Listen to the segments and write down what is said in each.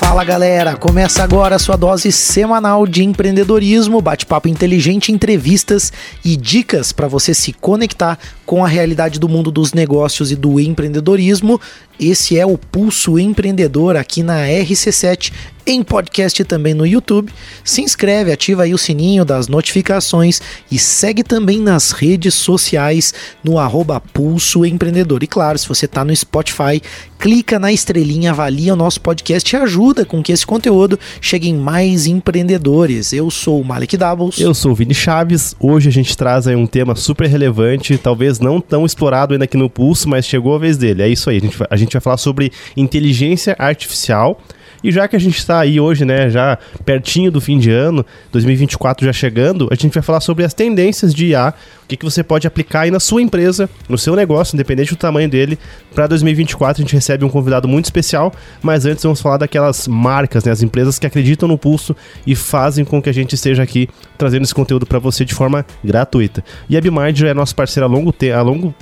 far. Fala galera, começa agora a sua dose semanal de empreendedorismo, bate-papo inteligente, entrevistas e dicas para você se conectar com a realidade do mundo dos negócios e do empreendedorismo. Esse é o Pulso Empreendedor aqui na RC7 em podcast e também no YouTube. Se inscreve, ativa aí o sininho das notificações e segue também nas redes sociais no arroba Pulso Empreendedor. E claro, se você está no Spotify, clica na estrelinha, avalia o nosso podcast e ajuda com que esse conteúdo chegue em mais empreendedores. Eu sou o Malik Doubles. Eu sou o Vini Chaves. Hoje a gente traz aí um tema super relevante, talvez não tão explorado ainda aqui no Pulso, mas chegou a vez dele. É isso aí, a gente, a gente vai falar sobre inteligência artificial e já que a gente está aí hoje, né, já pertinho do fim de ano, 2024 já chegando, a gente vai falar sobre as tendências de IA, o que, que você pode aplicar aí na sua empresa, no seu negócio, independente do tamanho dele. Para 2024 a gente recebe um convidado muito especial, mas antes vamos falar daquelas marcas, né, as empresas que acreditam no pulso e fazem com que a gente esteja aqui trazendo esse conteúdo para você de forma gratuita. E a Bimind é nosso parceiro a longo, te a longo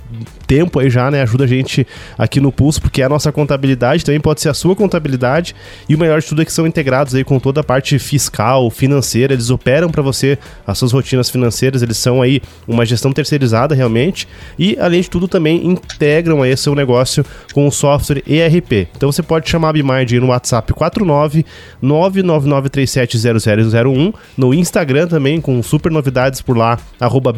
tempo aí já, né, ajuda a gente aqui no pulso, porque é a nossa contabilidade, também pode ser a sua contabilidade. E o melhor de tudo é que são integrados aí com toda a parte fiscal, financeira, eles operam para você as suas rotinas financeiras, eles são aí uma gestão terceirizada realmente. E além de tudo também integram aí seu negócio com o software ERP. Então você pode chamar a Bimind no WhatsApp 49 999370001, no Instagram também com super novidades por lá, arroba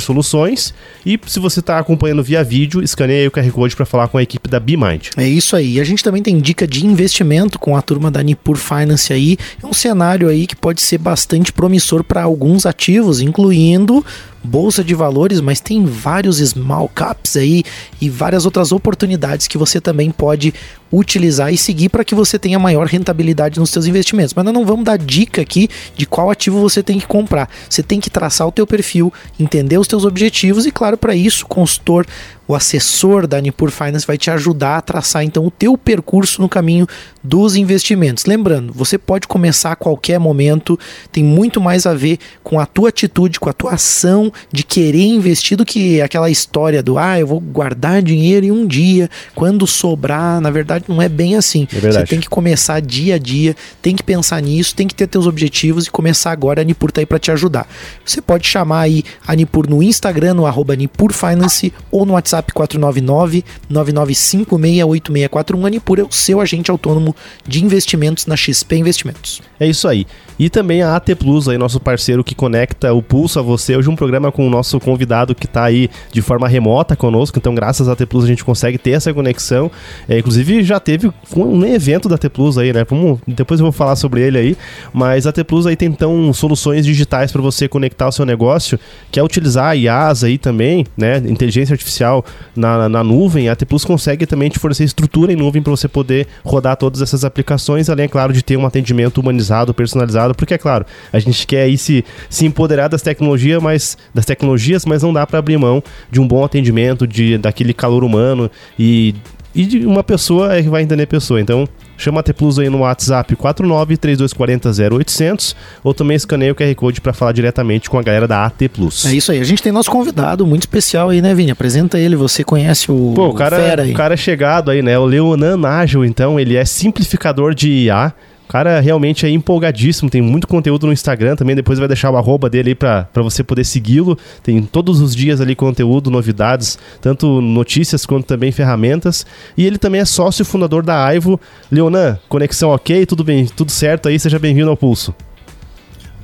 Soluções. E se você está acompanhando via vídeo, escaneie o QR Code para falar com a equipe da Bimind. É isso aí. A gente também tem dica de investimento com a turma da Nipur Finance aí, é um cenário aí que pode ser bastante promissor para alguns ativos, incluindo bolsa de valores, mas tem vários small caps aí e várias outras oportunidades que você também pode utilizar e seguir para que você tenha maior rentabilidade nos seus investimentos. Mas nós não vamos dar dica aqui de qual ativo você tem que comprar. Você tem que traçar o teu perfil, entender os teus objetivos e claro, para isso, o consultor, o assessor da Nipur Finance vai te ajudar a traçar então o teu percurso no caminho dos investimentos. Lembrando, você pode começar a qualquer momento, tem muito mais a ver com a tua atitude, com a tua ação de querer investir do que aquela história do ah, eu vou guardar dinheiro e um dia, quando sobrar, na verdade não é bem assim. É Você tem que começar dia a dia, tem que pensar nisso, tem que ter teus objetivos e começar agora. A Nipur tá aí para te ajudar. Você pode chamar aí a Nipur no Instagram, no arroba Nipur Finance ou no WhatsApp 499 99568641. A Nipur é o seu agente autônomo de investimentos na XP Investimentos. É isso aí. E também a AT Plus, aí, nosso parceiro que conecta o pulso a você. Hoje um programa com o nosso convidado que está aí de forma remota conosco. Então, graças à AT Plus, a gente consegue ter essa conexão. É, inclusive, já teve um evento da AT Plus aí, né? Vamos, depois eu vou falar sobre ele aí. Mas a AT Plus aí tem então soluções digitais para você conectar o seu negócio, que é utilizar a IaaS aí também, né? Inteligência artificial na, na nuvem. A AT Plus consegue também te fornecer estrutura em nuvem para você poder rodar todas essas aplicações, além, é claro, de ter um atendimento humanizado, personalizado porque é claro, a gente quer aí se, se empoderar das tecnologias, mas das tecnologias, mas não dá para abrir mão de um bom atendimento, de daquele calor humano e e de uma pessoa é que vai entender a pessoa. Então, chama a T Plus aí no WhatsApp 4932400800 ou também escaneia o QR Code para falar diretamente com a galera da AT Plus. É isso aí. A gente tem nosso convidado muito especial aí, né, Vini? Apresenta ele. Você conhece o, Pô, o cara, o cara é chegado aí, né? O Leonan Ágil, então, ele é simplificador de IA o cara realmente é empolgadíssimo, tem muito conteúdo no Instagram também, depois vai deixar o arroba dele aí pra, você poder segui-lo. Tem todos os dias ali conteúdo, novidades, tanto notícias quanto também ferramentas. E ele também é sócio fundador da Aivo. Leonan, conexão ok, tudo bem, tudo certo aí, seja bem-vindo ao Pulso.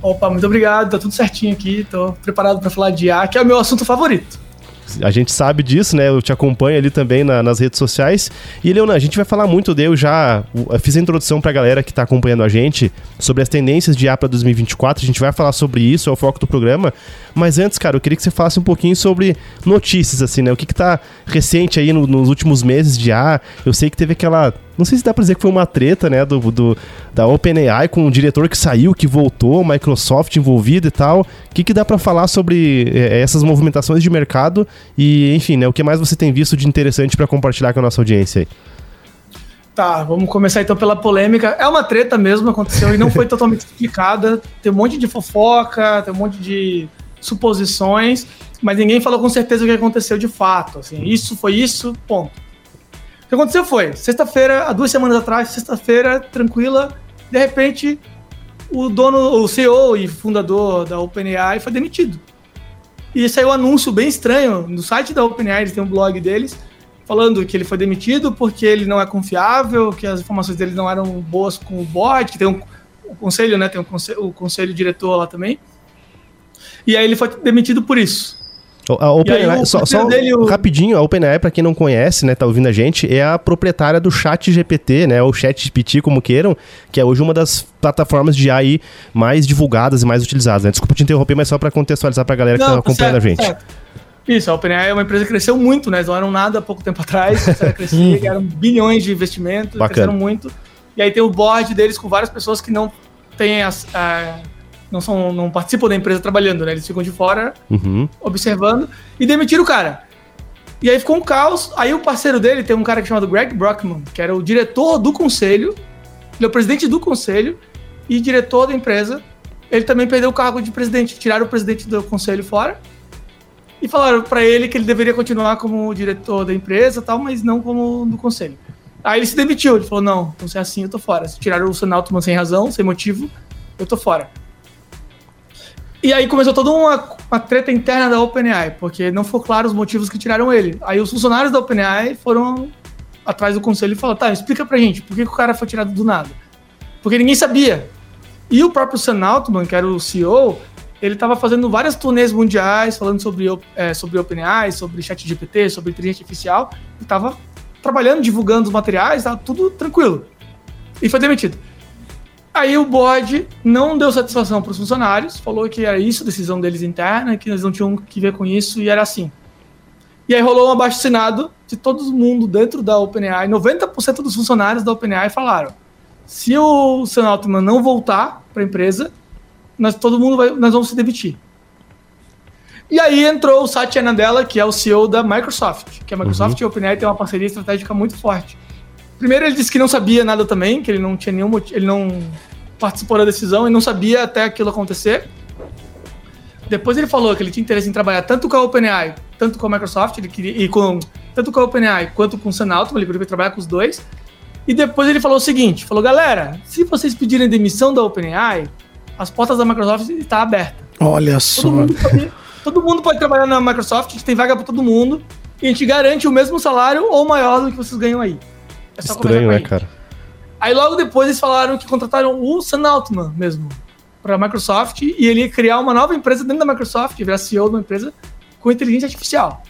Opa, muito obrigado, tá tudo certinho aqui, tô preparado para falar de IA, que é o meu assunto favorito a gente sabe disso, né? Eu te acompanho ali também na, nas redes sociais. E, Leona, a gente vai falar muito de. Eu já fiz a introdução pra galera que tá acompanhando a gente sobre as tendências de IA para 2024. A gente vai falar sobre isso, é o foco do programa. Mas antes, cara, eu queria que você falasse um pouquinho sobre notícias, assim, né? O que, que tá recente aí no, nos últimos meses de IA. Eu sei que teve aquela não sei se dá pra dizer que foi uma treta, né, do, do da OpenAI com o diretor que saiu, que voltou, Microsoft envolvido e tal. O que, que dá para falar sobre é, essas movimentações de mercado e, enfim, né, o que mais você tem visto de interessante para compartilhar com a nossa audiência aí? Tá, vamos começar então pela polêmica. É uma treta mesmo, aconteceu e não foi totalmente explicada. Tem um monte de fofoca, tem um monte de suposições, mas ninguém falou com certeza o que aconteceu de fato. Assim, isso foi isso, ponto. Que aconteceu foi, sexta-feira, há duas semanas atrás, sexta-feira, tranquila, De repente, o dono, o CEO e fundador da OpenAI foi demitido. E saiu um anúncio bem estranho no site da OpenAI, eles têm um blog deles, falando que ele foi demitido porque ele não é confiável, que as informações dele não eram boas com o board, que tem um, um conselho, né? Tem um conselho, o conselho diretor lá também. E aí ele foi demitido por isso. A OpenAI, só, só dele, o... rapidinho, a OpenAI, para quem não conhece, né, tá ouvindo a gente, é a proprietária do Chat GPT, né, ou Chat GPT, como queiram, que é hoje uma das plataformas de AI mais divulgadas e mais utilizadas, né? Desculpa te interromper, mas só para contextualizar pra galera que não, tá acompanhando certo, a gente. Certo. Isso, a OpenAI é uma empresa que cresceu muito, né? Eles não eram nada há pouco tempo atrás, a eram bilhões de investimentos, Bacana. cresceram muito. E aí tem o board deles com várias pessoas que não têm as, a, não, são, não participam da empresa trabalhando, né? Eles ficam de fora, uhum. observando, e demitiram o cara. E aí ficou um caos. Aí o parceiro dele tem um cara chamado Greg Brockman, que era o diretor do conselho, ele é o presidente do conselho e diretor da empresa. Ele também perdeu o cargo de presidente, tiraram o presidente do conselho fora e falaram para ele que ele deveria continuar como diretor da empresa tal, mas não como do conselho. Aí ele se demitiu, ele falou, não, então se é assim eu tô fora. Se tiraram o Sam Altman sem razão, sem motivo, eu tô fora. E aí começou toda uma, uma treta interna da OpenAI, porque não ficou claro os motivos que tiraram ele. Aí os funcionários da OpenAI foram atrás do conselho e falaram, tá, explica pra gente, por que, que o cara foi tirado do nada? Porque ninguém sabia. E o próprio Sam Altman, que era o CEO, ele estava fazendo várias turnês mundiais, falando sobre, é, sobre OpenAI, sobre ChatGPT, sobre inteligência artificial, e estava trabalhando, divulgando os materiais, tava tudo tranquilo. E foi demitido. Aí o board não deu satisfação para os funcionários, falou que era isso, decisão deles interna, que eles não tinham que ver com isso e era assim. E aí rolou um abaixo assinado de todo mundo dentro da OpenAI. 90% dos funcionários da OpenAI falaram: se o Sam Altman não voltar para a empresa, nós, todo mundo vai, nós vamos se demitir. E aí entrou o Satya Nadella, que é o CEO da Microsoft, que a Microsoft uhum. e a OpenAI têm uma parceria estratégica muito forte. Primeiro ele disse que não sabia nada também, que ele não tinha nenhum motivo, ele não participou da decisão e não sabia até aquilo acontecer. Depois ele falou que ele tinha interesse em trabalhar tanto com a OpenAI, tanto com a Microsoft, ele queria e com tanto com a OpenAI quanto com o Altman, ele queria trabalhar com os dois. E depois ele falou o seguinte, falou: "Galera, se vocês pedirem demissão da OpenAI, as portas da Microsoft estão abertas. Olha só. Mundo pode, todo mundo pode trabalhar na Microsoft, a gente tem vaga para todo mundo e a gente garante o mesmo salário ou maior do que vocês ganham aí." É Estranho, né, cara? Aí logo depois eles falaram que contrataram o Sam Altman mesmo para a Microsoft e ele ia criar uma nova empresa dentro da Microsoft, virar CEO de uma empresa com inteligência artificial.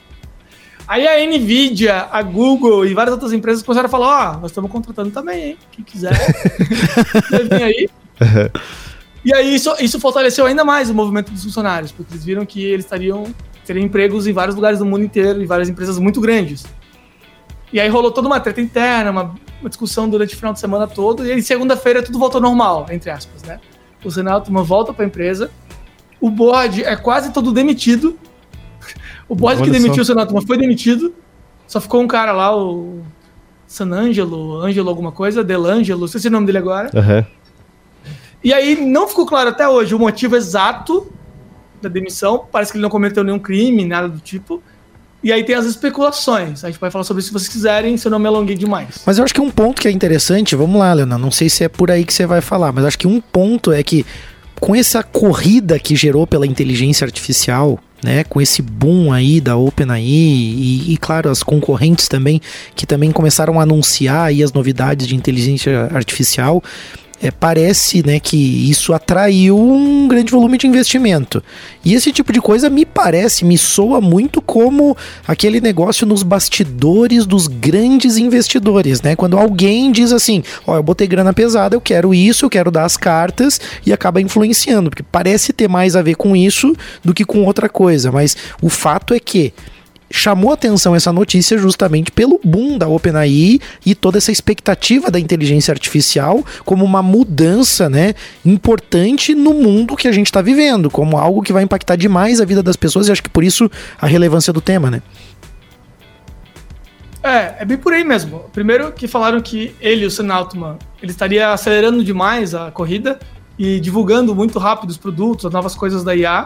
Aí a Nvidia, a Google e várias outras empresas começaram a falar: Ó, oh, nós estamos contratando também, hein? Quem quiser, vem aí. e aí isso, isso fortaleceu ainda mais o movimento dos funcionários, porque eles viram que eles estariam teriam empregos em vários lugares do mundo inteiro, em várias empresas muito grandes. E aí rolou toda uma treta interna, uma, uma discussão durante o final de semana todo, e aí segunda-feira tudo voltou normal, entre aspas, né? O Renato uma volta para a empresa, o board é quase todo demitido. O board Olha que demitiu só. o Renato foi demitido, só ficou um cara lá, o San Angelo, Angelo alguma coisa, Delangelo, sei se é o nome dele agora. Uhum. E aí não ficou claro até hoje o motivo exato da demissão, parece que ele não cometeu nenhum crime, nada do tipo. E aí tem as especulações. A gente vai falar sobre isso se vocês quiserem, se eu não me alonguei demais. Mas eu acho que um ponto que é interessante, vamos lá, Leonardo, não sei se é por aí que você vai falar, mas acho que um ponto é que com essa corrida que gerou pela inteligência artificial, né, com esse boom aí da OpenAI e, e, claro, as concorrentes também, que também começaram a anunciar aí as novidades de inteligência artificial, é, parece né, que isso atraiu um grande volume de investimento. E esse tipo de coisa me parece, me soa muito como aquele negócio nos bastidores dos grandes investidores, né? Quando alguém diz assim: Ó, oh, eu botei grana pesada, eu quero isso, eu quero dar as cartas e acaba influenciando, porque parece ter mais a ver com isso do que com outra coisa. Mas o fato é que chamou atenção essa notícia justamente pelo boom da OpenAI e toda essa expectativa da inteligência artificial como uma mudança, né, importante no mundo que a gente está vivendo, como algo que vai impactar demais a vida das pessoas e acho que por isso a relevância do tema, né? É, é bem por aí mesmo. Primeiro que falaram que ele, o Sam Altman, ele estaria acelerando demais a corrida e divulgando muito rápido os produtos, as novas coisas da IA,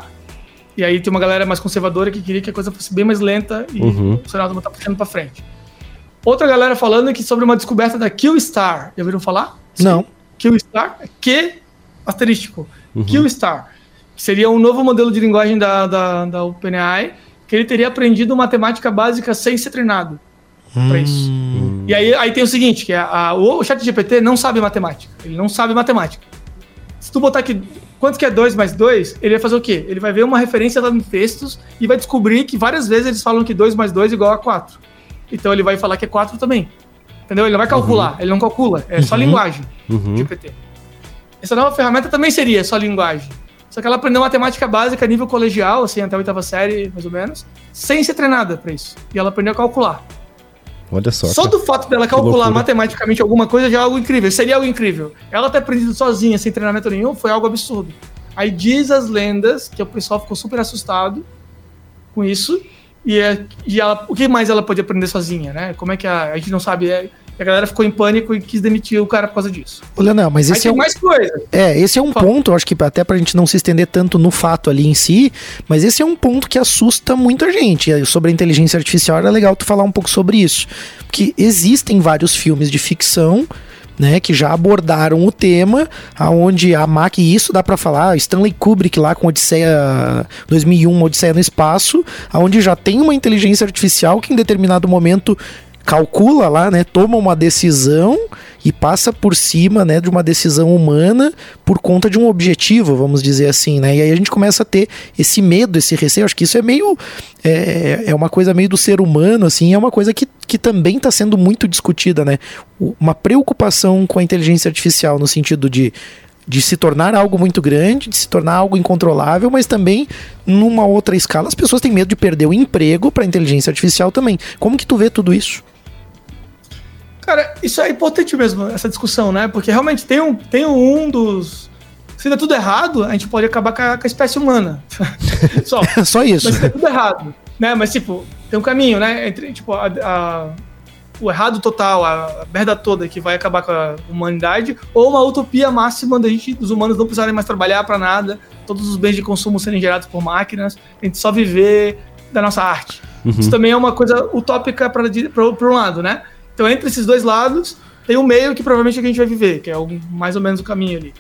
e aí tem uma galera mais conservadora que queria que a coisa fosse bem mais lenta e uhum. o Senado tá puxando para frente. Outra galera falando que sobre uma descoberta da Q-Star. Já ouviram falar? Não. QStar, Q asterístico, uhum. QStar, que seria um novo modelo de linguagem da, da, da OpenAI, que ele teria aprendido matemática básica sem ser treinado hum. para isso. E aí, aí tem o seguinte, que a, a, o chat GPT não sabe matemática, ele não sabe matemática. Se tu botar aqui quanto que é 2 mais 2, ele vai fazer o quê? Ele vai ver uma referência lá no textos e vai descobrir que várias vezes eles falam que 2 mais 2 é igual a 4. Então ele vai falar que é 4 também. Entendeu? Ele não vai calcular, uhum. ele não calcula, é uhum. só linguagem uhum. GPT. Essa nova ferramenta também seria só linguagem. Só que ela aprendeu matemática básica a nível colegial, assim, até a oitava série, mais ou menos, sem ser treinada para isso. E ela aprendeu a calcular. Olha só. Só do fato dela calcular matematicamente alguma coisa já é algo incrível. Seria algo incrível. Ela ter aprendido sozinha, sem treinamento nenhum, foi algo absurdo. Aí diz as lendas que o pessoal ficou super assustado com isso. E, é, e ela, o que mais ela pode aprender sozinha, né? Como é que a, a gente não sabe? É, a galera ficou em pânico e quis demitir o cara por causa disso. Olha, não, mas esse Aí é um... mais coisa. É, esse é um Fala. ponto, acho que até pra gente não se estender tanto no fato ali em si, mas esse é um ponto que assusta muita gente. Sobre a inteligência artificial era legal tu falar um pouco sobre isso. Porque existem vários filmes de ficção né, que já abordaram o tema, aonde a máquina, e isso dá para falar, Stanley Kubrick lá com Odisseia 2001, Odisseia no espaço, aonde já tem uma inteligência artificial que em determinado momento calcula lá, né, toma uma decisão e passa por cima, né, de uma decisão humana por conta de um objetivo, vamos dizer assim, né? E aí a gente começa a ter esse medo, esse receio. Acho que isso é meio é, é uma coisa meio do ser humano, assim, é uma coisa que, que também está sendo muito discutida, né? Uma preocupação com a inteligência artificial no sentido de de se tornar algo muito grande, de se tornar algo incontrolável, mas também numa outra escala as pessoas têm medo de perder o emprego para a inteligência artificial também. Como que tu vê tudo isso? Cara, isso é importante mesmo, essa discussão, né? Porque realmente tem um, tem um dos. Se der tudo errado, a gente pode acabar com a, com a espécie humana. Só. Só isso. Mas se der tudo errado. Né? Mas, tipo, tem um caminho, né? Entre, tipo, a, a, o errado total, a merda toda que vai acabar com a humanidade, ou uma utopia máxima da gente, dos humanos não precisarem mais trabalhar para nada, todos os bens de consumo serem gerados por máquinas, a gente só viver da nossa arte. Uhum. Isso também é uma coisa utópica para um lado, né? Então, entre esses dois lados, tem o um meio que provavelmente é que a gente vai viver, que é o, mais ou menos o caminho ali.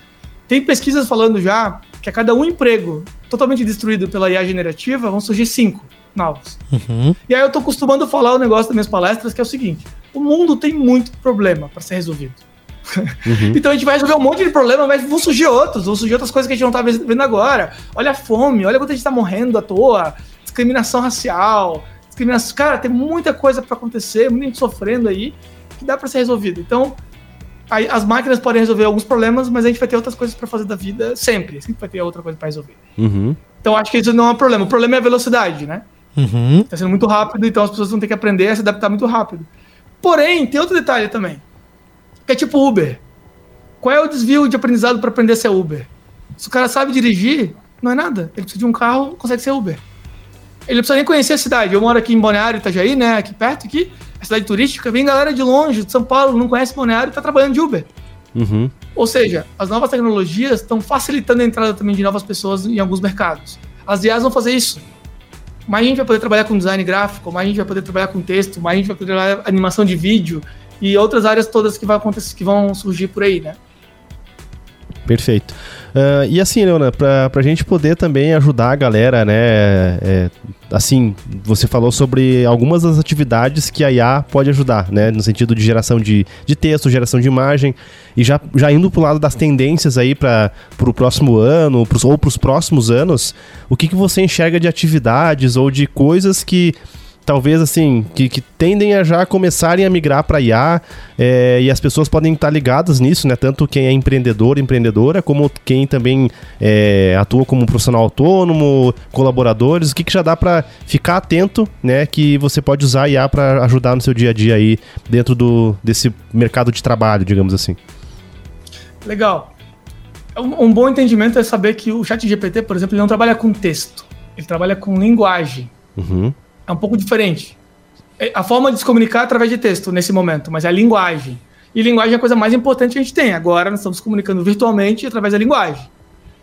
Tem pesquisas falando já que a cada um emprego totalmente destruído pela IA generativa vão surgir cinco novos. Uhum. E aí eu tô acostumando falar o negócio das minhas palestras, que é o seguinte: o mundo tem muito problema para ser resolvido. Uhum. então a gente vai resolver um monte de problema, mas vão surgir outros, vão surgir outras coisas que a gente não tá vendo agora. Olha a fome, olha quanto a gente tá morrendo à toa, discriminação racial, crianças, cara, tem muita coisa para acontecer, muita gente sofrendo aí, que dá para ser resolvido. Então, aí, as máquinas podem resolver alguns problemas, mas a gente vai ter outras coisas para fazer da vida sempre. Sempre vai ter outra coisa para resolver. Uhum. Então, acho que isso não é um problema. O problema é a velocidade, né? Uhum. Tá sendo muito rápido, então as pessoas vão ter que aprender a se adaptar muito rápido. Porém, tem outro detalhe também. Que é tipo Uber. Qual é o desvio de aprendizado para aprender a ser Uber? Se o cara sabe dirigir, não é nada. Ele precisa de um carro, consegue ser Uber. Ele não precisa nem conhecer a cidade. Eu moro aqui em Balneário, Itajaí, né? Aqui perto, aqui. A cidade turística. Vem galera de longe, de São Paulo, não conhece Balneário e tá trabalhando de Uber. Uhum. Ou seja, as novas tecnologias estão facilitando a entrada também de novas pessoas em alguns mercados. As IAs vão fazer isso. Mais a gente vai poder trabalhar com design gráfico, mais a gente vai poder trabalhar com texto, mais a gente vai poder trabalhar animação de vídeo e outras áreas todas que, vai acontecer, que vão surgir por aí, né? Perfeito. Uh, e assim, Leona, pra, pra gente poder também ajudar a galera, né? É, assim, você falou sobre algumas das atividades que a IA pode ajudar, né? No sentido de geração de, de texto, geração de imagem. E já, já indo pro lado das tendências aí para o próximo ano, pros, ou para os próximos anos, o que, que você enxerga de atividades ou de coisas que talvez assim, que, que tendem a já começarem a migrar para IA é, e as pessoas podem estar ligadas nisso, né? Tanto quem é empreendedor, empreendedora, como quem também é, atua como profissional autônomo, colaboradores, o que, que já dá para ficar atento, né? Que você pode usar IA para ajudar no seu dia a dia aí dentro do, desse mercado de trabalho, digamos assim. Legal. Um, um bom entendimento é saber que o chat GPT, por exemplo, ele não trabalha com texto, ele trabalha com linguagem. Uhum é um pouco diferente. É, a forma de se comunicar é através de texto nesse momento, mas é a linguagem. E linguagem é a coisa mais importante que a gente tem. Agora nós estamos comunicando virtualmente através da linguagem.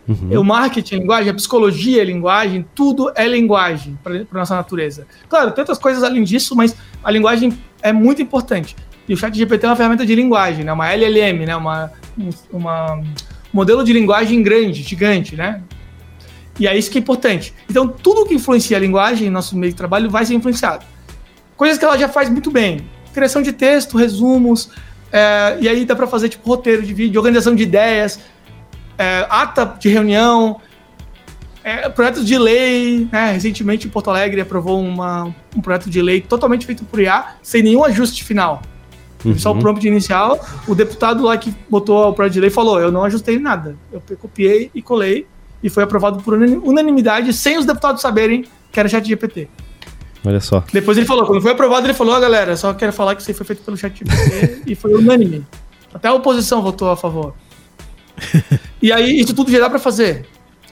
Uhum. O marketing é linguagem, a psicologia é linguagem, tudo é linguagem para a nossa natureza. Claro, outras coisas além disso, mas a linguagem é muito importante. E o ChatGPT é uma ferramenta de linguagem, né? Uma LLM, né? Uma, uma modelo de linguagem grande, gigante, né? E é isso que é importante. Então, tudo que influencia a linguagem em nosso meio de trabalho vai ser influenciado. Coisas que ela já faz muito bem. Criação de texto, resumos, é, e aí dá para fazer tipo roteiro de vídeo, organização de ideias, é, ata de reunião, é, projetos de lei. Né? Recentemente, Porto Alegre aprovou uma, um projeto de lei totalmente feito por IA, sem nenhum ajuste final. Uhum. Só o prompt inicial. O deputado lá que botou o projeto de lei falou: Eu não ajustei nada. Eu copiei e colei e foi aprovado por unanimidade, sem os deputados saberem que era chat GPT. Olha só. Depois ele falou, quando foi aprovado, ele falou, oh, galera, só quero falar que isso aí foi feito pelo chat GPT e foi unânime. Até a oposição votou a favor. e aí, isso tudo já dá para fazer.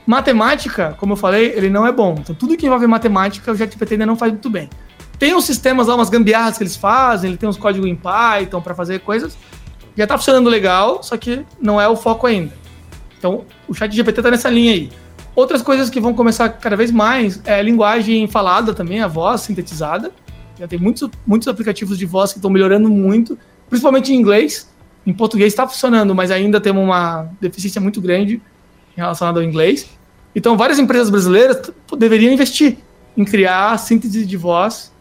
Matemática, como eu falei, ele não é bom. Então, tudo que envolve matemática, o ChatGPT ainda não faz muito bem. Tem uns sistemas lá, umas gambiarras que eles fazem, ele tem uns códigos em Python para fazer coisas. Já tá funcionando legal, só que não é o foco ainda. Então, o ChatGPT tá nessa linha aí. Outras coisas que vão começar cada vez mais é a linguagem falada também, a voz sintetizada. Já tem muitos, muitos aplicativos de voz que estão melhorando muito, principalmente em inglês. Em português está funcionando, mas ainda temos uma deficiência muito grande relacionada ao inglês. Então, várias empresas brasileiras deveriam investir em criar síntese de voz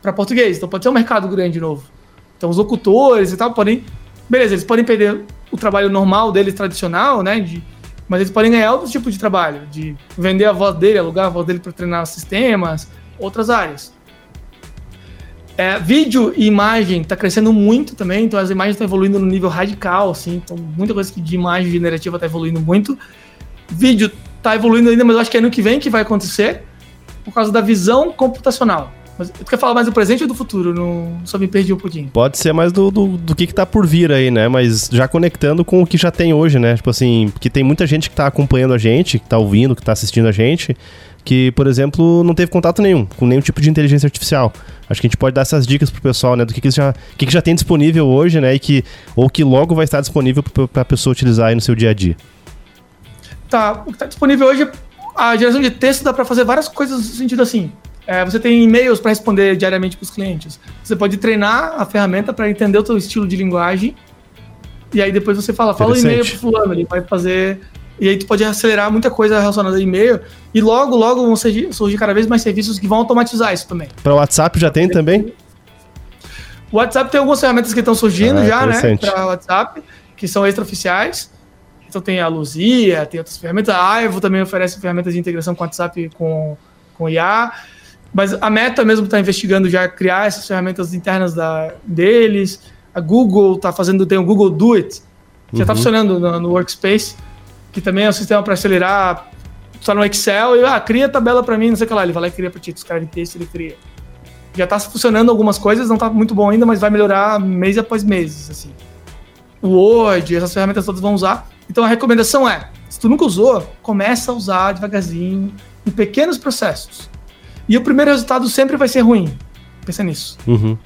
para português. Então, pode ser um mercado grande novo. Então, os locutores e tal podem. Beleza, eles podem perder o trabalho normal deles, tradicional, né? De, mas eles podem ganhar outro tipo de trabalho, de vender a voz dele, alugar a voz dele para treinar sistemas, outras áreas. É, vídeo e imagem está crescendo muito também, então as imagens estão evoluindo no nível radical, assim, então muita coisa de imagem generativa está evoluindo muito. Vídeo está evoluindo ainda, mas eu acho que é ano que vem que vai acontecer, por causa da visão computacional. Mas tu quer falar mais do presente ou do futuro? Não, só me perdi um pouquinho. Pode ser mais do, do, do, que, que tá por vir aí, né? Mas já conectando com o que já tem hoje, né? Tipo assim, porque tem muita gente que tá acompanhando a gente, que tá ouvindo, que tá assistindo a gente, que, por exemplo, não teve contato nenhum com nenhum tipo de inteligência artificial. Acho que a gente pode dar essas dicas pro pessoal, né? Do que, que, já, que, que já tem disponível hoje, né? E que, ou que logo vai estar disponível para a pessoa utilizar aí no seu dia a dia. Tá, o que tá disponível hoje, a geração de texto dá para fazer várias coisas no sentido assim. É, você tem e-mails para responder diariamente para os clientes. Você pode treinar a ferramenta para entender o seu estilo de linguagem. E aí depois você fala, fala o e-mail para fulano, ele vai fazer. E aí tu pode acelerar muita coisa relacionada a e-mail. E logo, logo vão surgir, surgir cada vez mais serviços que vão automatizar isso também. Para o WhatsApp já tem também? O WhatsApp tem algumas ferramentas que estão surgindo ah, já, né? Para WhatsApp, que são extraoficiais. Então tem a Luzia, tem outras ferramentas. A Aivo também oferece ferramentas de integração com WhatsApp com, com IA. Mas a Meta mesmo está investigando já criar essas ferramentas internas da, deles. A Google está fazendo, tem o Google Do It, que já está uhum. funcionando no, no, Workspace, que também é um sistema para acelerar. Está no Excel e, ah, cria tabela para mim, não sei o que lá. Ele vai lá e cria para ti, os de texto, ele cria. Já está funcionando algumas coisas, não está muito bom ainda, mas vai melhorar mês após mês, assim. O Word, essas ferramentas todas vão usar. Então a recomendação é, se tu nunca usou, começa a usar devagarzinho, em pequenos processos. E o primeiro resultado sempre vai ser ruim. Pensa nisso. Uhum.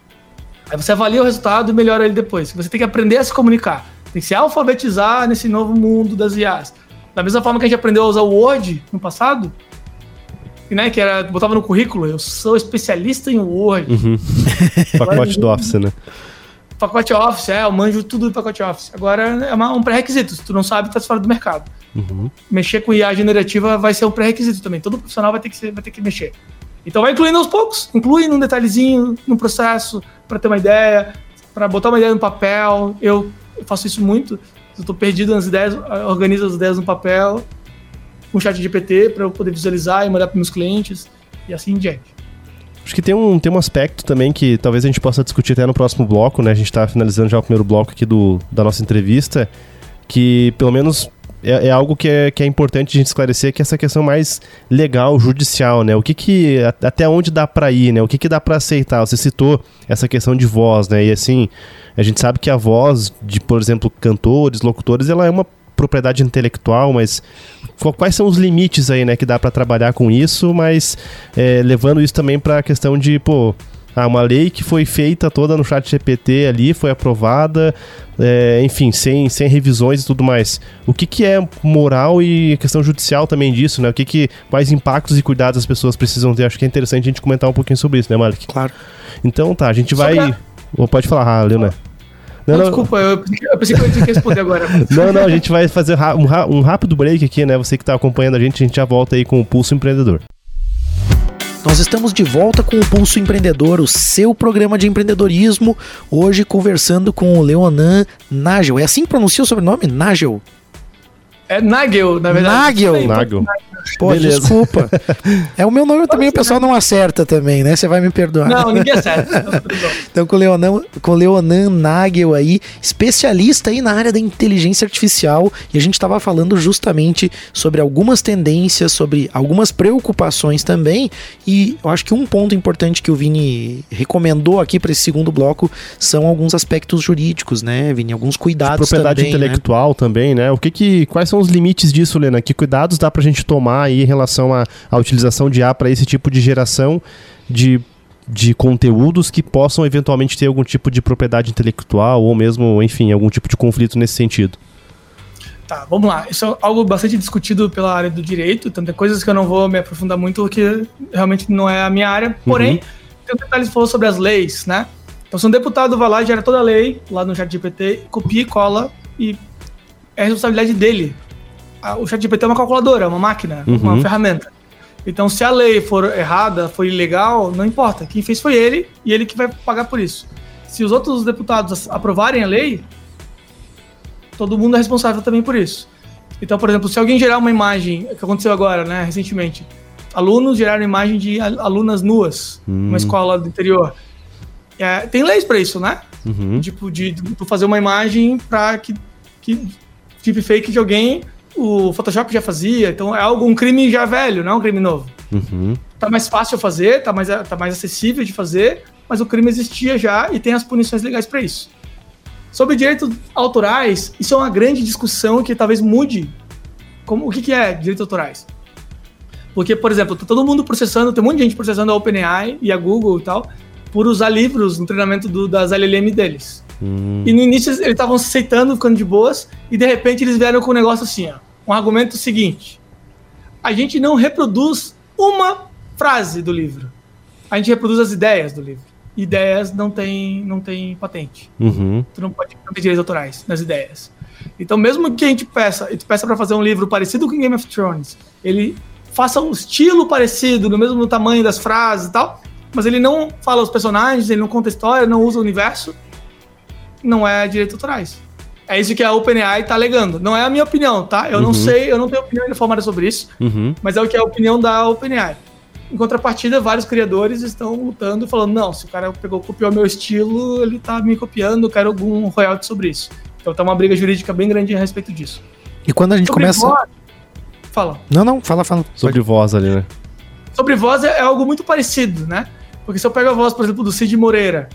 Aí você avalia o resultado e melhora ele depois. Você tem que aprender a se comunicar. Tem que se alfabetizar nesse novo mundo das IAs. Da mesma forma que a gente aprendeu a usar o Word no passado, né, que era, botava no currículo, eu sou especialista em Word. Uhum. pacote do Office, né? Pacote Office, é, eu manjo tudo do pacote Office. Agora é uma, um pré-requisito. Se tu não sabe, tá fora do mercado. Uhum. Mexer com IA generativa vai ser um pré-requisito também. Todo profissional vai ter que, ser, vai ter que mexer. Então vai incluindo aos poucos, inclui num detalhezinho, no processo, para ter uma ideia, para botar uma ideia no papel. Eu, faço isso muito. Eu estou perdido nas ideias, organizo as ideias no papel, com o chat de GPT para eu poder visualizar e mandar para meus clientes e assim em diante. Acho que tem um, tem um aspecto também que talvez a gente possa discutir até no próximo bloco, né? A gente está finalizando já o primeiro bloco aqui do, da nossa entrevista, que pelo menos é, é, algo que é, que é importante a gente esclarecer, que é essa questão mais legal, judicial, né? O que que, até onde dá para ir, né? O que que dá para aceitar? Você citou essa questão de voz, né? E assim, a gente sabe que a voz de, por exemplo, cantores, locutores, ela é uma propriedade intelectual, mas quais são os limites aí, né, que dá para trabalhar com isso, mas é, levando isso também para a questão de, pô, ah, uma lei que foi feita toda no chat GPT ali, foi aprovada, é, enfim, sem, sem revisões e tudo mais. O que, que é moral e questão judicial também disso, né? O que, que quais impactos e cuidados as pessoas precisam ter? Acho que é interessante a gente comentar um pouquinho sobre isso, né, Malik? Claro. Então tá, a gente vai. Ou pode falar, Leonardo. Não, não, desculpa, eu, eu, pensei que eu tinha que responder agora. não, não, a gente vai fazer um, um rápido break aqui, né? Você que está acompanhando a gente, a gente já volta aí com o Pulso Empreendedor. Nós estamos de volta com o Pulso Empreendedor, o seu programa de empreendedorismo. Hoje conversando com o Leonan Nagel. É assim que pronuncia o sobrenome? Nagel? É Nagel, na verdade. Nagel. Nagel. Pô, Beleza. desculpa. É o meu nome também, o pessoal não acerta também, né? Você vai me perdoar. Não, ninguém acerta. então, com o Leonan, com o Leonan Nagel aí, especialista aí na área da inteligência artificial, e a gente estava falando justamente sobre algumas tendências, sobre algumas preocupações também, e eu acho que um ponto importante que o Vini recomendou aqui para esse segundo bloco são alguns aspectos jurídicos, né, Vini? Alguns cuidados De propriedade também, né? intelectual né? também, né? O que que, quais são os limites disso, Lena? Que cuidados dá pra gente tomar aí em relação à, à utilização de A para esse tipo de geração de, de conteúdos que possam eventualmente ter algum tipo de propriedade intelectual ou mesmo, enfim, algum tipo de conflito nesse sentido? Tá, vamos lá. Isso é algo bastante discutido pela área do direito, então tem coisas que eu não vou me aprofundar muito, porque realmente não é a minha área. Porém, uhum. tem um detalhe que falou sobre as leis, né? Então, se um deputado vai lá e gera toda a lei lá no chat GPT, copia e cola, e é responsabilidade dele o ChatGPT é uma calculadora, é uma máquina, uhum. uma ferramenta. Então, se a lei for errada, for ilegal, não importa. Quem fez foi ele e ele que vai pagar por isso. Se os outros deputados aprovarem a lei, todo mundo é responsável também por isso. Então, por exemplo, se alguém gerar uma imagem, que aconteceu agora, né, recentemente, alunos geraram imagem de alunas nuas hum. numa escola do interior. É, tem leis para isso, né? Uhum. Tipo, de, de, fazer uma imagem para que, que tipo fake de alguém o Photoshop já fazia, então é algo, um crime já velho, não é um crime novo. Uhum. Tá mais fácil de fazer, tá mais, tá mais acessível de fazer, mas o crime existia já e tem as punições legais para isso. Sobre direitos autorais, isso é uma grande discussão que talvez mude como, o que, que é direitos autorais. Porque, por exemplo, tá todo mundo processando, tem um monte de gente processando a OpenAI e a Google e tal, por usar livros no treinamento do, das LLM deles. Hum. E no início eles estavam aceitando, ficando de boas, e de repente eles vieram com um negócio assim, ó, um argumento seguinte: a gente não reproduz uma frase do livro, a gente reproduz as ideias do livro. Ideias não tem, não tem patente. Uhum. Tu não pode ter direitos autorais nas ideias. Então, mesmo que a gente peça, a gente peça para fazer um livro parecido com Game of Thrones, ele faça um estilo parecido, no mesmo tamanho das frases e tal, mas ele não fala os personagens, ele não conta história, não usa o universo, não é direito autorais. É isso que a OpenAI está alegando. Não é a minha opinião, tá? Eu uhum. não sei, eu não tenho opinião informada sobre isso, uhum. mas é o que é a opinião da OpenAI. Em contrapartida, vários criadores estão lutando, falando: não, se o cara pegou, copiou meu estilo, ele está me copiando, eu quero algum royalty sobre isso. Então tá uma briga jurídica bem grande a respeito disso. E quando a gente sobre começa. Voz... Fala. Não, não, fala, fala. Sobre Pode. voz ali, né? Sobre voz é, é algo muito parecido, né? Porque se eu pego a voz, por exemplo, do Cid Moreira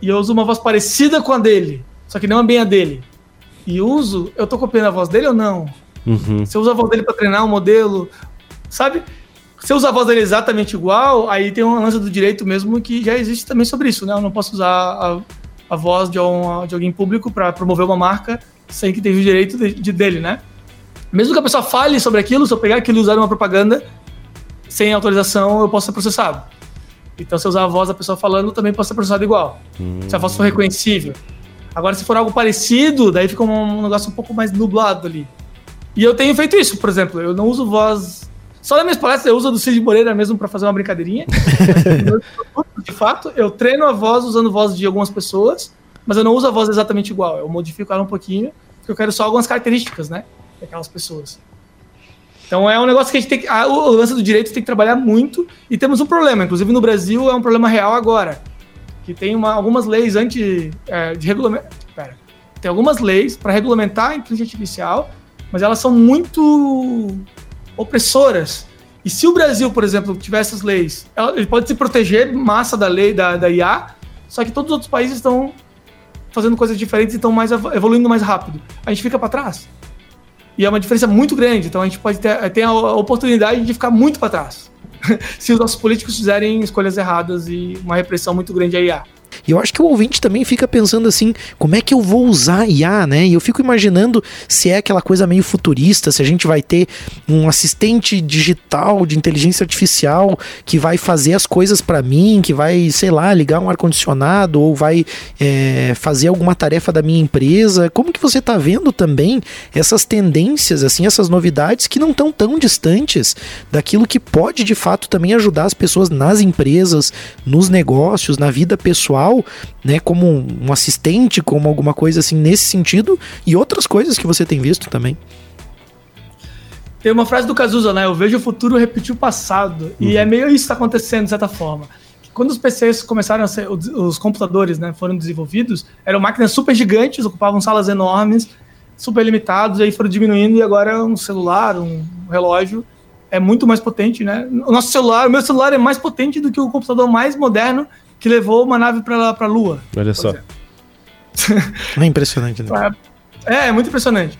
e eu uso uma voz parecida com a dele, só que não é bem a dele, e uso, eu tô copiando a voz dele ou não? Uhum. Se eu uso a voz dele para treinar um modelo, sabe? Se eu usar a voz dele exatamente igual, aí tem uma lança do direito mesmo que já existe também sobre isso, né? Eu não posso usar a, a voz de, um, de alguém público para promover uma marca sem que tenha o direito de, de, dele, né? Mesmo que a pessoa fale sobre aquilo, se eu pegar aquilo e usar uma propaganda sem autorização, eu posso ser processado. Então, se eu usar a voz da pessoa falando, também posso ser processado igual. Hum. Se a voz for reconhecível. Agora, se for algo parecido, daí fica um negócio um pouco mais nublado ali. E eu tenho feito isso, por exemplo, eu não uso voz. Só nas minhas palestras eu uso a do Cid Moreira mesmo para fazer uma brincadeirinha. de fato, eu treino a voz usando voz de algumas pessoas, mas eu não uso a voz exatamente igual. Eu modifico ela um pouquinho, porque eu quero só algumas características, né? Daquelas pessoas. Então é um negócio que a gente tem que. A, o lance do direito tem que trabalhar muito e temos um problema. Inclusive no Brasil é um problema real agora. Que tem uma, algumas leis anti. É, de regulamento. Pera. Tem algumas leis para regulamentar a inteligência artificial, mas elas são muito opressoras. E se o Brasil, por exemplo, tiver essas leis, ele pode se proteger massa da lei da, da IA, só que todos os outros países estão fazendo coisas diferentes e estão mais evoluindo mais rápido. A gente fica para trás. E é uma diferença muito grande. Então a gente pode ter, ter a oportunidade de ficar muito para trás. se os nossos políticos fizerem escolhas erradas e uma repressão muito grande à IA. E eu acho que o ouvinte também fica pensando assim, como é que eu vou usar IA, né? E eu fico imaginando se é aquela coisa meio futurista, se a gente vai ter um assistente digital de inteligência artificial que vai fazer as coisas para mim, que vai, sei lá, ligar um ar-condicionado ou vai é, fazer alguma tarefa da minha empresa. Como que você está vendo também essas tendências, assim, essas novidades que não estão tão distantes daquilo que pode de fato também ajudar as pessoas nas empresas, nos negócios, na vida pessoal, né, como um assistente, como alguma coisa assim nesse sentido e outras coisas que você tem visto também. Tem uma frase do Cazuza, né? Eu vejo o futuro repetir o passado. Uhum. E é meio isso que está acontecendo, de certa forma. Quando os PCs começaram a ser, os computadores né, foram desenvolvidos, eram máquinas super gigantes, ocupavam salas enormes, super limitados, aí foram diminuindo e agora um celular, um relógio é muito mais potente, né? O nosso celular, o meu celular é mais potente do que o computador mais moderno que levou uma nave para a Lua. Olha só. É impressionante, né? É, é muito impressionante.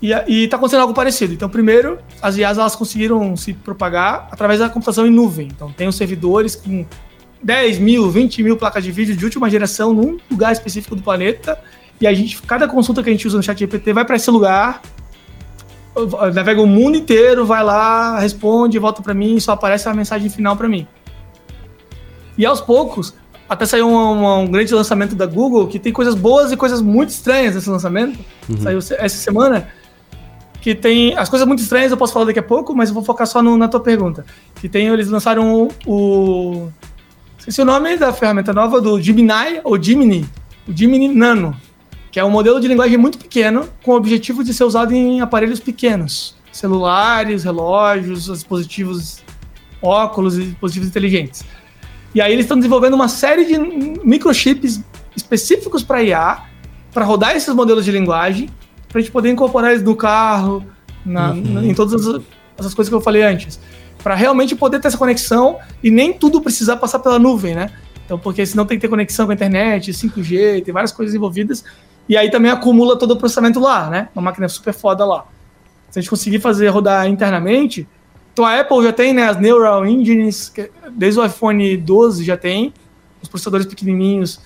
E, e tá acontecendo algo parecido. Então, primeiro, as IAs elas conseguiram se propagar através da computação em nuvem. Então, tem os servidores com 10 mil, 20 mil placas de vídeo de última geração num lugar específico do planeta. E a gente, cada consulta que a gente usa no chat GPT vai para esse lugar, navega o mundo inteiro, vai lá, responde, volta para mim e só aparece a mensagem final para mim. E aos poucos, até saiu um, um, grande lançamento da Google que tem coisas boas e coisas muito estranhas nesse lançamento. Uhum. Saiu essa semana. Que tem as coisas muito estranhas, eu posso falar daqui a pouco, mas eu vou focar só no, na tua pergunta. Que tem, eles lançaram o, o. Esqueci o nome da ferramenta nova do Gemini, ou Gemini, o Gemini Nano que é um modelo de linguagem muito pequeno, com o objetivo de ser usado em aparelhos pequenos, celulares, relógios, dispositivos, óculos e dispositivos inteligentes. E aí eles estão desenvolvendo uma série de microchips específicos para IA, para rodar esses modelos de linguagem, para a gente poder incorporar eles no carro, na, uhum. na, em todas as, essas coisas que eu falei antes. Para realmente poder ter essa conexão e nem tudo precisar passar pela nuvem, né? Então, porque senão tem que ter conexão com a internet, 5G, tem várias coisas envolvidas. E aí também acumula todo o processamento lá, né? Uma máquina super foda lá. Se a gente conseguir fazer rodar internamente, então a Apple já tem, né, as Neural Engines, desde o iPhone 12 já tem, os processadores pequenininhos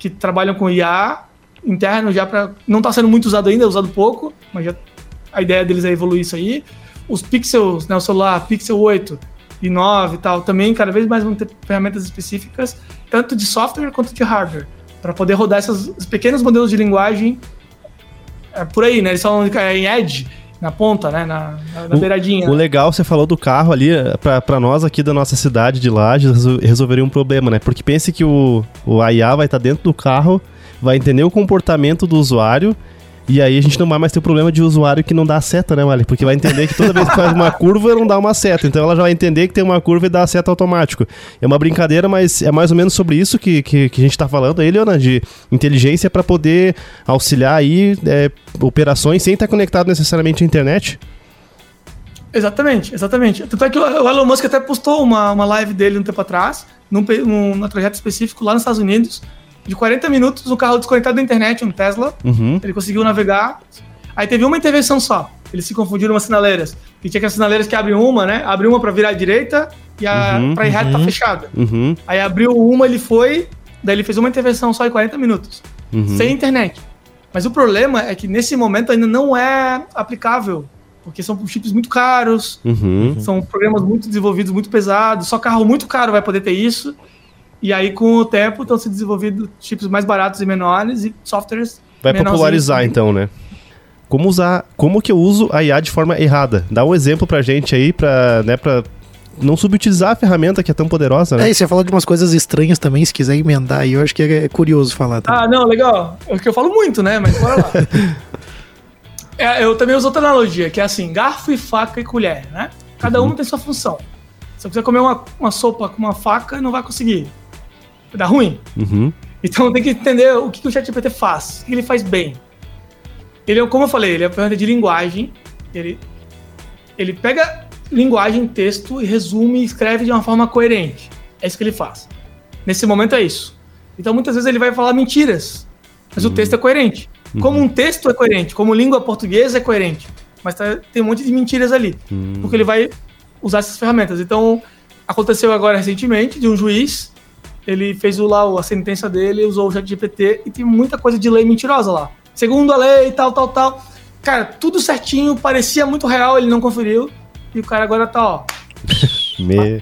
que trabalham com IA interno já para não está sendo muito usado ainda, é usado pouco, mas já, a ideia deles é evoluir isso aí. Os Pixels, né, o celular Pixel 8 e 9 e tal, também cada vez mais vão ter ferramentas específicas, tanto de software quanto de hardware para poder rodar esses pequenos modelos de linguagem é, por aí, né? Eles falam em Edge, na ponta, né? Na, na, na o, beiradinha. O legal, você falou do carro ali, é, para nós aqui da nossa cidade de Lages, resolveria um problema, né? Porque pense que o, o AIA vai estar tá dentro do carro, vai entender o comportamento do usuário e aí a gente não vai mais ter o problema de usuário que não dá seta, né, Mali? Porque vai entender que toda vez que faz uma curva, não dá uma seta. Então ela já vai entender que tem uma curva e dá a seta automático. É uma brincadeira, mas é mais ou menos sobre isso que, que, que a gente está falando aí, Leona, de inteligência para poder auxiliar aí é, operações sem estar conectado necessariamente à internet. Exatamente, exatamente. Tanto é que o Elon Musk até postou uma, uma live dele um tempo atrás, num, num, num projeto específico lá nos Estados Unidos, de 40 minutos no carro desconectado da internet, um Tesla. Uhum. Ele conseguiu navegar. Aí teve uma intervenção só. Eles se confundiram umas sinaleiras. Que tinha aquelas sinaleiras que abrem uma, né? Abre uma para virar à direita e a uhum, pra ir reto uhum. tá fechada. Uhum. Aí abriu uma, ele foi. Daí ele fez uma intervenção só em 40 minutos. Uhum. Sem internet. Mas o problema é que nesse momento ainda não é aplicável. Porque são chips muito caros, uhum. são programas muito desenvolvidos, muito pesados. Só carro muito caro vai poder ter isso. E aí, com o tempo, estão se desenvolvendo chips mais baratos e menores e softwares. Vai popularizar, então, né? Como usar. Como que eu uso a IA de forma errada? Dá um exemplo pra gente aí, pra, né, pra não subutilizar a ferramenta que é tão poderosa, né? É, e você falou de umas coisas estranhas também, se quiser emendar aí, eu acho que é curioso falar. Também. Ah, não, legal. É o que eu falo muito, né? Mas bora lá. é, eu também uso outra analogia, que é assim, garfo e faca e colher, né? Cada uhum. uma tem sua função. Se eu quiser comer uma, uma sopa com uma faca, não vai conseguir dá ruim. Uhum. Então tem que entender o que, o ChatGPT faz, o que ele faz bem. Ele, como eu falei, ele é uma ferramenta de linguagem. Ele, ele pega linguagem, texto e resume e escreve de uma forma coerente. É isso que ele faz. Nesse momento é isso. Então muitas vezes ele vai falar mentiras, mas uhum. o texto é coerente. Uhum. Como um texto é coerente, como língua portuguesa é coerente. Mas tá, tem um monte de mentiras ali. Uhum. Porque ele vai usar essas ferramentas. Então, aconteceu agora recentemente de um juiz ele fez o, lá a sentença dele, usou o ChatGPT e tem muita coisa de lei mentirosa lá. Segundo a lei, tal, tal, tal. Cara, tudo certinho, parecia muito real, ele não conferiu. E o cara agora tá, ó. Me...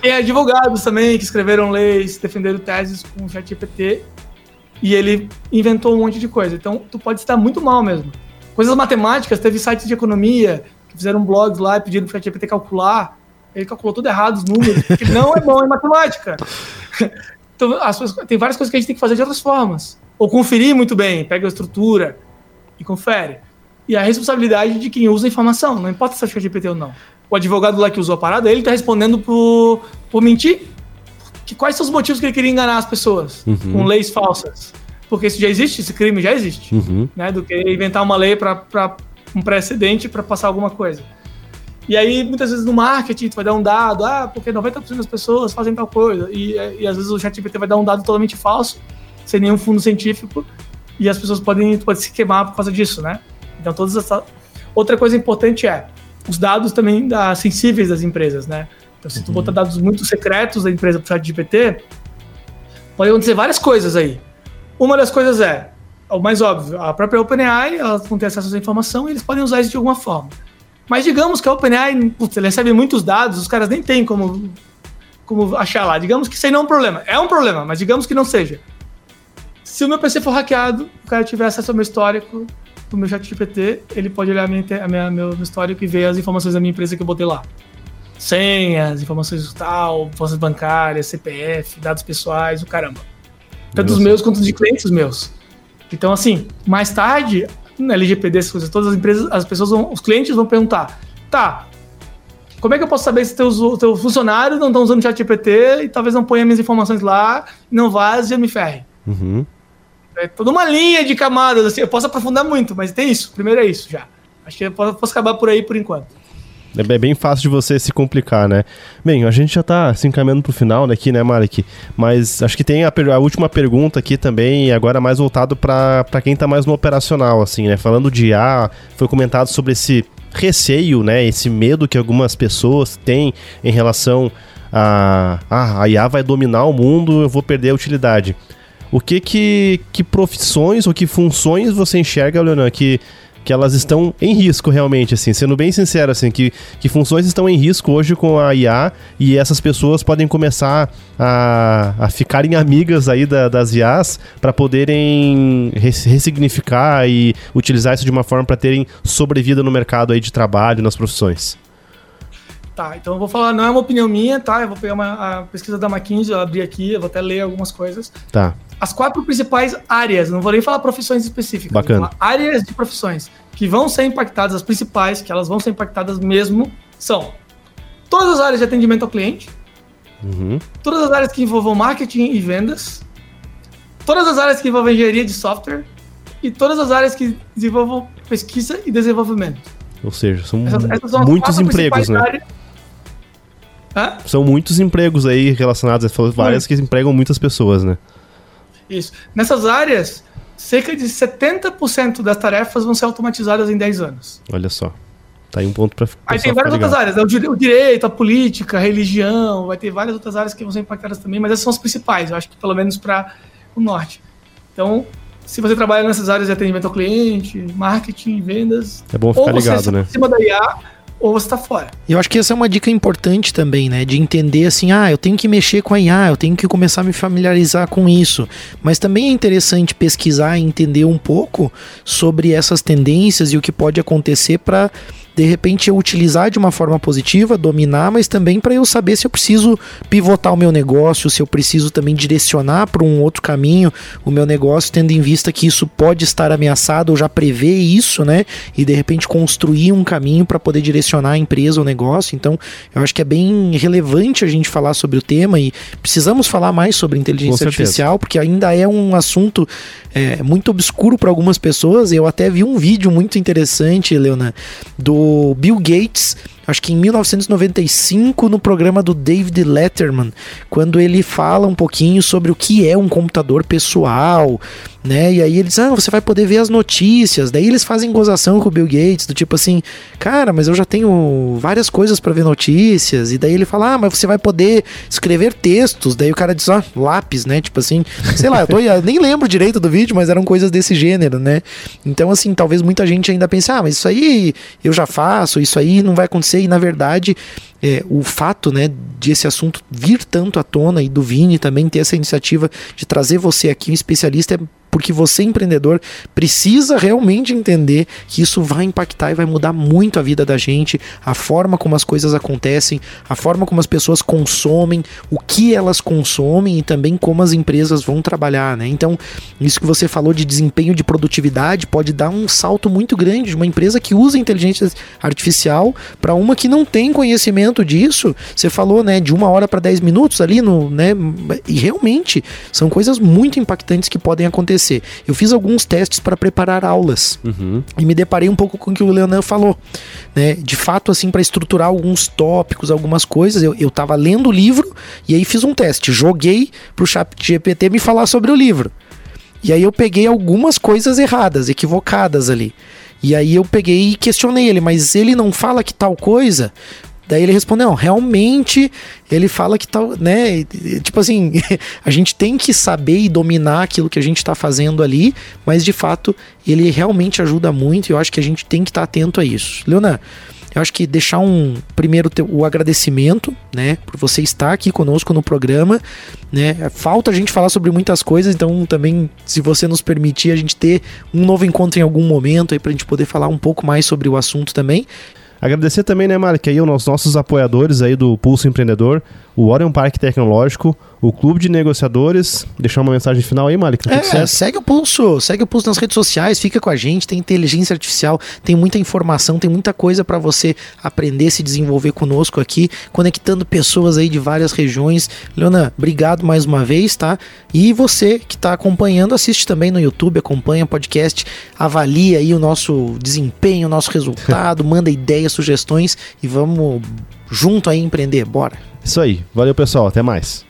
Tem advogados também que escreveram leis, defenderam teses com o ChatGPT e ele inventou um monte de coisa. Então, tu pode estar muito mal mesmo. Coisas matemáticas, teve sites de economia que fizeram blogs lá e pediram para o ChatGPT calcular. Ele calculou tudo errado os números, porque ele não é bom em matemática. Então, as, tem várias coisas que a gente tem que fazer de outras formas. Ou conferir muito bem, pega a estrutura e confere. E a responsabilidade de quem usa a informação, não importa se é ChatGPT ou não. O advogado lá que usou a parada, ele está respondendo por, por mentir. Que, quais são os motivos que ele queria enganar as pessoas uhum. com leis falsas? Porque isso já existe, esse crime já existe. Uhum. Né, do que inventar uma lei para um precedente para passar alguma coisa. E aí, muitas vezes no marketing, tu vai dar um dado, ah, porque 90% das pessoas fazem tal coisa. E, e às vezes o ChatGPT vai dar um dado totalmente falso, sem nenhum fundo científico, e as pessoas podem, podem se queimar por causa disso, né? Então, todas essa... Outra coisa importante é os dados também da, sensíveis das empresas, né? Então, se tu uhum. botar dados muito secretos da empresa para o ChatGPT, pode acontecer várias coisas aí. Uma das coisas é, o mais óbvio, a própria OpenAI, elas vão ter acesso essa informação e eles podem usar isso de alguma forma. Mas digamos que a OpenAI, putz, recebe muitos dados, os caras nem têm como, como achar lá. Digamos que isso aí não é um problema. É um problema, mas digamos que não seja. Se o meu PC for hackeado, o cara tiver acesso ao meu histórico, do meu chat GPT, ele pode olhar a minha, a minha, meu histórico e ver as informações da minha empresa que eu botei lá. Senhas, informações tal, informações bancárias, CPF, dados pessoais, o caramba. Tanto dos meus quanto de clientes meus. Então, assim, mais tarde, LGPD, essas coisas, todas as empresas, as pessoas vão, os clientes vão perguntar, tá, como é que eu posso saber se teus, teu funcionário não estão usando o chat GPT e talvez não ponha minhas informações lá, não vaze e eu me ferre? Uhum. É toda uma linha de camadas, assim, eu posso aprofundar muito, mas tem isso, primeiro é isso já. Acho que eu posso, posso acabar por aí por enquanto. É bem fácil de você se complicar, né? Bem, a gente já está se encaminhando para o final aqui, né, Malik? Mas acho que tem a, a última pergunta aqui também, agora mais voltado para quem está mais no operacional, assim, né? Falando de IA, foi comentado sobre esse receio, né? Esse medo que algumas pessoas têm em relação a ah, a IA vai dominar o mundo, eu vou perder a utilidade. O que que, que profissões ou que funções você enxerga, Leonan, que que elas estão em risco realmente, assim, sendo bem sincero, assim, que, que funções estão em risco hoje com a IA e essas pessoas podem começar a, a ficarem amigas aí da, das IAs para poderem ressignificar e utilizar isso de uma forma para terem sobrevida no mercado aí de trabalho, nas profissões. Tá, então eu vou falar, não é uma opinião minha, tá? Eu vou pegar uma, a pesquisa da McKinsey, eu abri aqui, eu vou até ler algumas coisas. Tá as quatro principais áreas, não vou nem falar profissões específicas, Bacana. áreas de profissões que vão ser impactadas, as principais, que elas vão ser impactadas mesmo, são todas as áreas de atendimento ao cliente, uhum. todas as áreas que envolvam marketing e vendas, todas as áreas que envolvem engenharia de software e todas as áreas que desenvolvam pesquisa e desenvolvimento. Ou seja, são, essas, essas são muitos empregos, né? Áreas. São muitos empregos aí relacionados, várias que empregam muitas pessoas, né? Isso. Nessas áreas, cerca de 70% das tarefas vão ser automatizadas em 10 anos. Olha só. Tá aí um ponto para Aí tem várias outras áreas, né? o direito, a política, a religião, vai ter várias outras áreas que vão ser impactadas também, mas essas são as principais, eu acho que pelo menos para o norte. Então, se você trabalha nessas áreas de atendimento ao cliente, marketing, vendas, é bom ficar ligado, né? Em cima da IA, ou você está fora. Eu acho que essa é uma dica importante também, né? De entender assim, ah, eu tenho que mexer com a IA, eu tenho que começar a me familiarizar com isso. Mas também é interessante pesquisar e entender um pouco sobre essas tendências e o que pode acontecer para de repente eu utilizar de uma forma positiva, dominar, mas também para eu saber se eu preciso pivotar o meu negócio, se eu preciso também direcionar para um outro caminho o meu negócio, tendo em vista que isso pode estar ameaçado ou já prever isso, né? E de repente construir um caminho para poder direcionar a empresa ou negócio. Então, eu acho que é bem relevante a gente falar sobre o tema e precisamos falar mais sobre inteligência artificial, porque ainda é um assunto é, muito obscuro para algumas pessoas. Eu até vi um vídeo muito interessante, Leona, do Bill Gates acho que em 1995, no programa do David Letterman, quando ele fala um pouquinho sobre o que é um computador pessoal né? E aí eles, ah, você vai poder ver as notícias. Daí eles fazem gozação com o Bill Gates, do tipo assim, cara, mas eu já tenho várias coisas para ver notícias. E daí ele fala, ah, mas você vai poder escrever textos. Daí o cara diz, ah, lápis, né? Tipo assim, sei lá, eu, tô, eu nem lembro direito do vídeo, mas eram coisas desse gênero, né? Então, assim, talvez muita gente ainda pense, ah, mas isso aí eu já faço, isso aí não vai acontecer. E na verdade, é, o fato né, de esse assunto vir tanto à tona e do Vini também ter essa iniciativa de trazer você aqui, um especialista, é porque você, empreendedor, precisa realmente entender que isso vai impactar e vai mudar muito a vida da gente, a forma como as coisas acontecem, a forma como as pessoas consomem, o que elas consomem e também como as empresas vão trabalhar, né? Então, isso que você falou de desempenho de produtividade pode dar um salto muito grande de uma empresa que usa inteligência artificial para uma que não tem conhecimento disso. Você falou, né, de uma hora para dez minutos ali no, né? E realmente são coisas muito impactantes que podem acontecer acontecer. Eu fiz alguns testes para preparar aulas uhum. e me deparei um pouco com o que o Leonan falou. Né? De fato, assim, para estruturar alguns tópicos, algumas coisas, eu, eu tava lendo o livro e aí fiz um teste. Joguei pro chat GPT me falar sobre o livro. E aí eu peguei algumas coisas erradas, equivocadas ali. E aí eu peguei e questionei ele, mas ele não fala que tal coisa? Daí ele respondeu, não, realmente ele fala que tal, né? Tipo assim, a gente tem que saber e dominar aquilo que a gente está fazendo ali, mas de fato ele realmente ajuda muito e eu acho que a gente tem que estar tá atento a isso. Leona, eu acho que deixar um primeiro o agradecimento, né, por você estar aqui conosco no programa, né? Falta a gente falar sobre muitas coisas, então também, se você nos permitir, a gente ter um novo encontro em algum momento aí a gente poder falar um pouco mais sobre o assunto também. Agradecer também, né, Malik, aí os nossos apoiadores aí do Pulso Empreendedor, o Orion Parque Tecnológico, o Clube de Negociadores. Deixar uma mensagem final aí, Malik. É, segue o Pulso, segue o Pulso nas redes sociais, fica com a gente, tem inteligência artificial, tem muita informação, tem muita coisa para você aprender, se desenvolver conosco aqui, conectando pessoas aí de várias regiões. Leona, obrigado mais uma vez, tá? E você que está acompanhando, assiste também no YouTube, acompanha o podcast, avalia aí o nosso desempenho, o nosso resultado, manda ideias, sugestões e vamos junto aí empreender. Bora! Isso aí. Valeu, pessoal. Até mais.